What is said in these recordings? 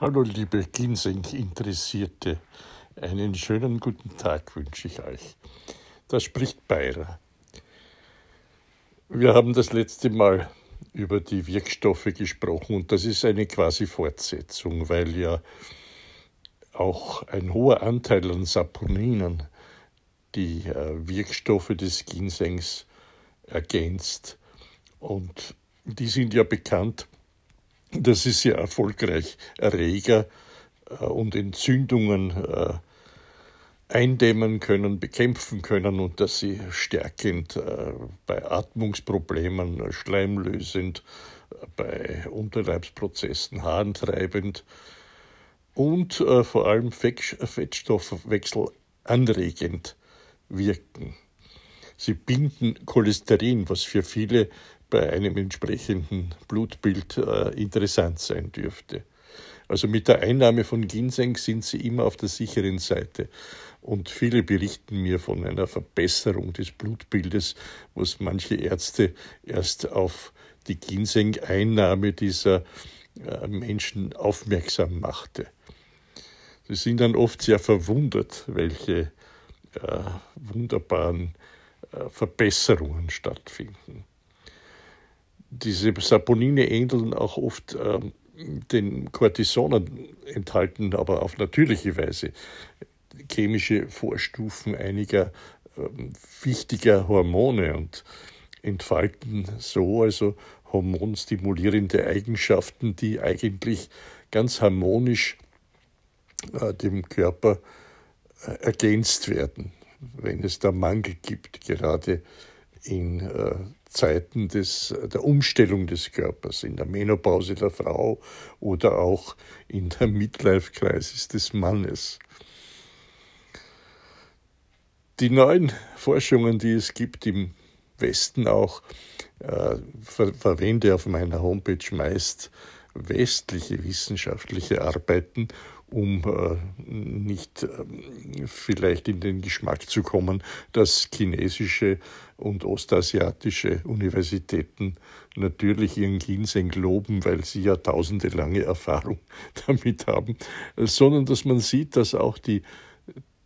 Hallo liebe Ginseng-Interessierte, einen schönen guten Tag wünsche ich euch. Da spricht Beira. Wir haben das letzte Mal über die Wirkstoffe gesprochen und das ist eine quasi Fortsetzung, weil ja auch ein hoher Anteil an Saponinen die äh, Wirkstoffe des Ginsengs ergänzt. Und die sind ja bekannt das ist ja erfolgreich Erreger äh, und Entzündungen äh, eindämmen können, bekämpfen können und dass sie stärkend äh, bei Atmungsproblemen, schleimlösend, bei Unterleibsprozessen harntreibend und vor allem Fettstoffwechsel anregend wirken. Sie binden Cholesterin, was für viele bei einem entsprechenden Blutbild äh, interessant sein dürfte. Also mit der Einnahme von Ginseng sind Sie immer auf der sicheren Seite. Und viele berichten mir von einer Verbesserung des Blutbildes, was manche Ärzte erst auf die Ginseng-Einnahme dieser äh, Menschen aufmerksam machte. Sie sind dann oft sehr verwundert, welche äh, wunderbaren äh, Verbesserungen stattfinden diese Saponine ähneln auch oft ähm, den Cortisonen, enthalten aber auf natürliche Weise. Chemische Vorstufen einiger ähm, wichtiger Hormone und entfalten so also hormonstimulierende Eigenschaften, die eigentlich ganz harmonisch äh, dem Körper äh, ergänzt werden, wenn es da Mangel gibt, gerade in äh, Zeiten des, der Umstellung des Körpers, in der Menopause der Frau oder auch in der Midlife-Crisis des Mannes. Die neuen Forschungen, die es gibt im Westen auch, äh, ver verwende auf meiner Homepage meist westliche wissenschaftliche Arbeiten um äh, nicht äh, vielleicht in den Geschmack zu kommen, dass chinesische und ostasiatische Universitäten natürlich ihren Ginseng loben, weil sie ja tausende Erfahrung damit haben, sondern dass man sieht, dass auch die,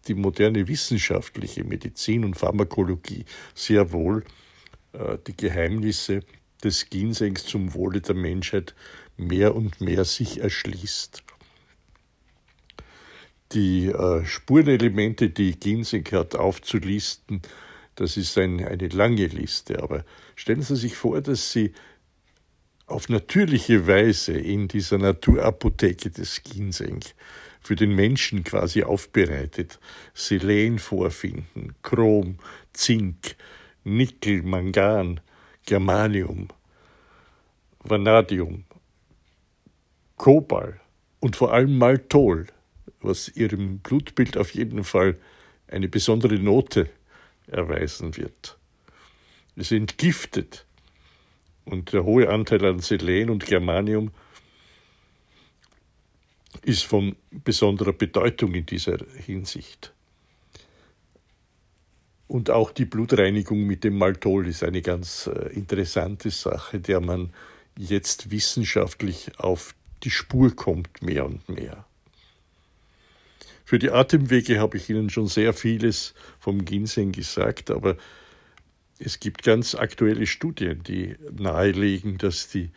die moderne wissenschaftliche Medizin und Pharmakologie sehr wohl äh, die Geheimnisse des Ginsengs zum Wohle der Menschheit mehr und mehr sich erschließt. Die äh, Spurenelemente, die Ginseng hat aufzulisten, das ist ein, eine lange Liste. Aber stellen Sie sich vor, dass Sie auf natürliche Weise in dieser Naturapotheke des Ginseng für den Menschen quasi aufbereitet Selen vorfinden, Chrom, Zink, Nickel, Mangan, Germanium, Vanadium, Kobalt und vor allem Maltol was ihrem Blutbild auf jeden Fall eine besondere Note erweisen wird. Es entgiftet und der hohe Anteil an Selen und Germanium ist von besonderer Bedeutung in dieser Hinsicht. Und auch die Blutreinigung mit dem Maltol ist eine ganz äh, interessante Sache, der man jetzt wissenschaftlich auf die Spur kommt, mehr und mehr. Für die Atemwege habe ich Ihnen schon sehr vieles vom Ginseng gesagt, aber es gibt ganz aktuelle Studien, die nahelegen, dass die,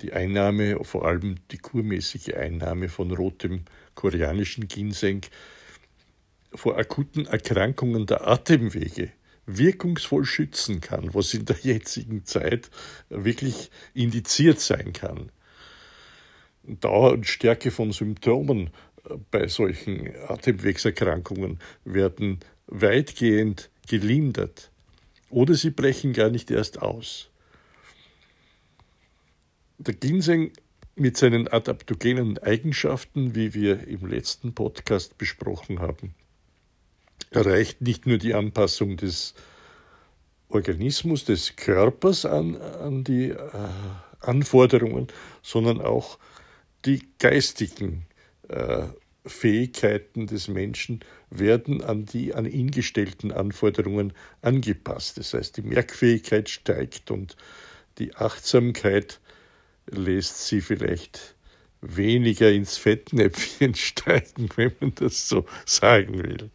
die Einnahme, vor allem die kurmäßige Einnahme von rotem koreanischen Ginseng vor akuten Erkrankungen der Atemwege wirkungsvoll schützen kann, was in der jetzigen Zeit wirklich indiziert sein kann. Dauer und Stärke von Symptomen bei solchen Atemwegserkrankungen werden weitgehend gelindert oder sie brechen gar nicht erst aus. Der Ginseng mit seinen adaptogenen Eigenschaften, wie wir im letzten Podcast besprochen haben, erreicht nicht nur die Anpassung des Organismus, des Körpers an, an die äh, Anforderungen, sondern auch die geistigen äh, Fähigkeiten des Menschen werden an die an ihn gestellten Anforderungen angepasst. Das heißt, die Merkfähigkeit steigt und die Achtsamkeit lässt sie vielleicht weniger ins Fettnäpfchen steigen, wenn man das so sagen will.